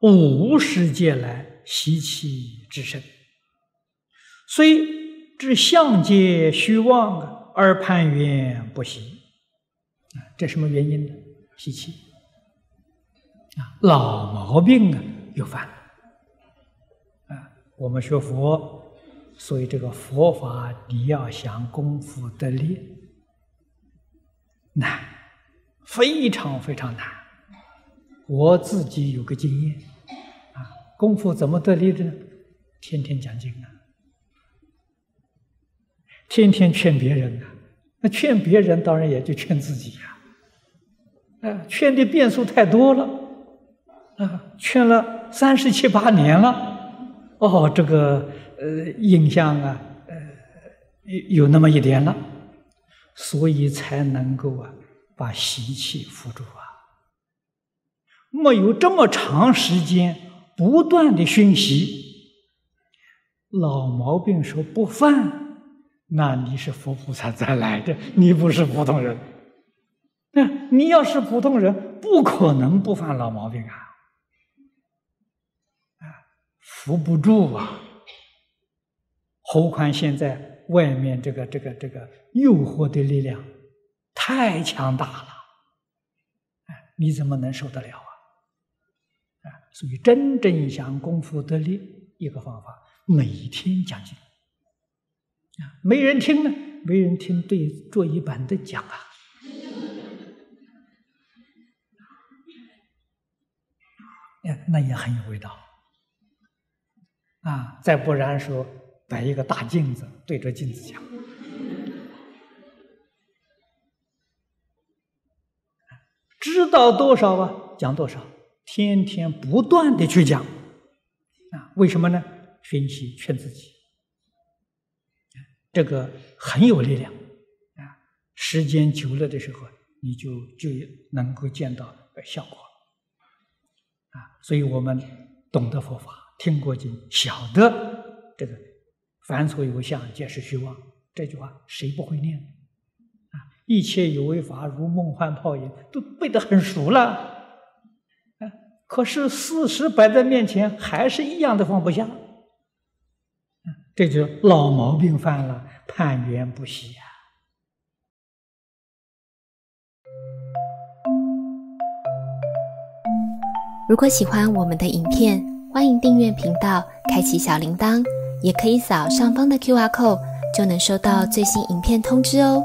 无世界来习气之身，虽知相界虚妄而攀缘不习，啊，这什么原因呢？习气啊，老毛病啊，又犯了啊。我们学佛，所以这个佛法你要想功夫得力，难，非常非常难。我自己有个经验。功夫怎么得力的呢？天天讲经啊，天天劝别人啊。那劝别人当然也就劝自己呀。啊，劝的变数太多了啊，劝了三十七八年了。哦，这个呃印象啊，呃有有那么一点了，所以才能够啊把习气扶住啊。没有这么长时间。不断的熏习，老毛病说不犯，那你是佛菩萨再来的，你不是普通人。那你要是普通人，不可能不犯老毛病啊！啊，扶不住啊！何况现在外面这个这个这个诱惑的力量太强大了，哎，你怎么能受得了？所以真正想功夫得力，一个方法，每天讲经啊，没人听呢，没人听，对坐一板凳讲啊，哎，那也很有味道啊。再不然说，摆一个大镜子，对着镜子讲，知道多少啊，讲多少。天天不断的去讲，啊，为什么呢？熏习劝自己，这个很有力量，啊，时间久了的时候，你就就能够见到效果，啊，所以我们懂得佛法，听过经，晓得这个“凡所有相，皆是虚妄”这句话，谁不会念？啊，一切有为法，如梦幻泡影，都背得很熟了。可是事实摆在面前，还是一样的放不下，这就老毛病犯了，判缘不息呀。如果喜欢我们的影片，欢迎订阅频道，开启小铃铛，也可以扫上方的 Q R code，就能收到最新影片通知哦。